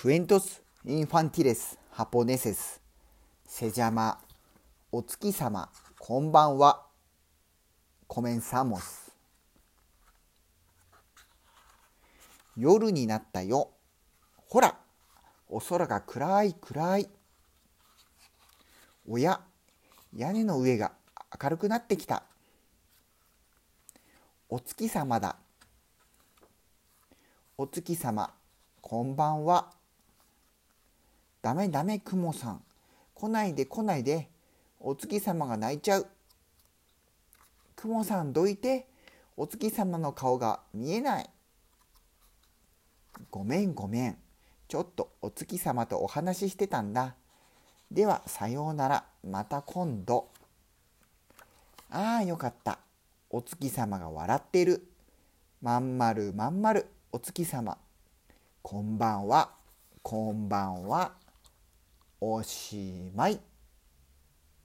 クエントス・インファンティレス・ハポネセスセジャマお月様こんばんはコメンサモス夜になったよほらお空が暗い暗いおや屋根の上が明るくなってきたお月様だお月様こんばんはダメダメ雲さん。来ないで来ないで。お月様が泣いちゃう。雲さんどいて。お月様の顔が見えない。ごめんごめん。ちょっとお月様とお話ししてたんだ。ではさようなら。また今度。ああよかった。お月様が笑ってる。まんまるまんまる。お月様。こんばんは。こんばんは。おしまい。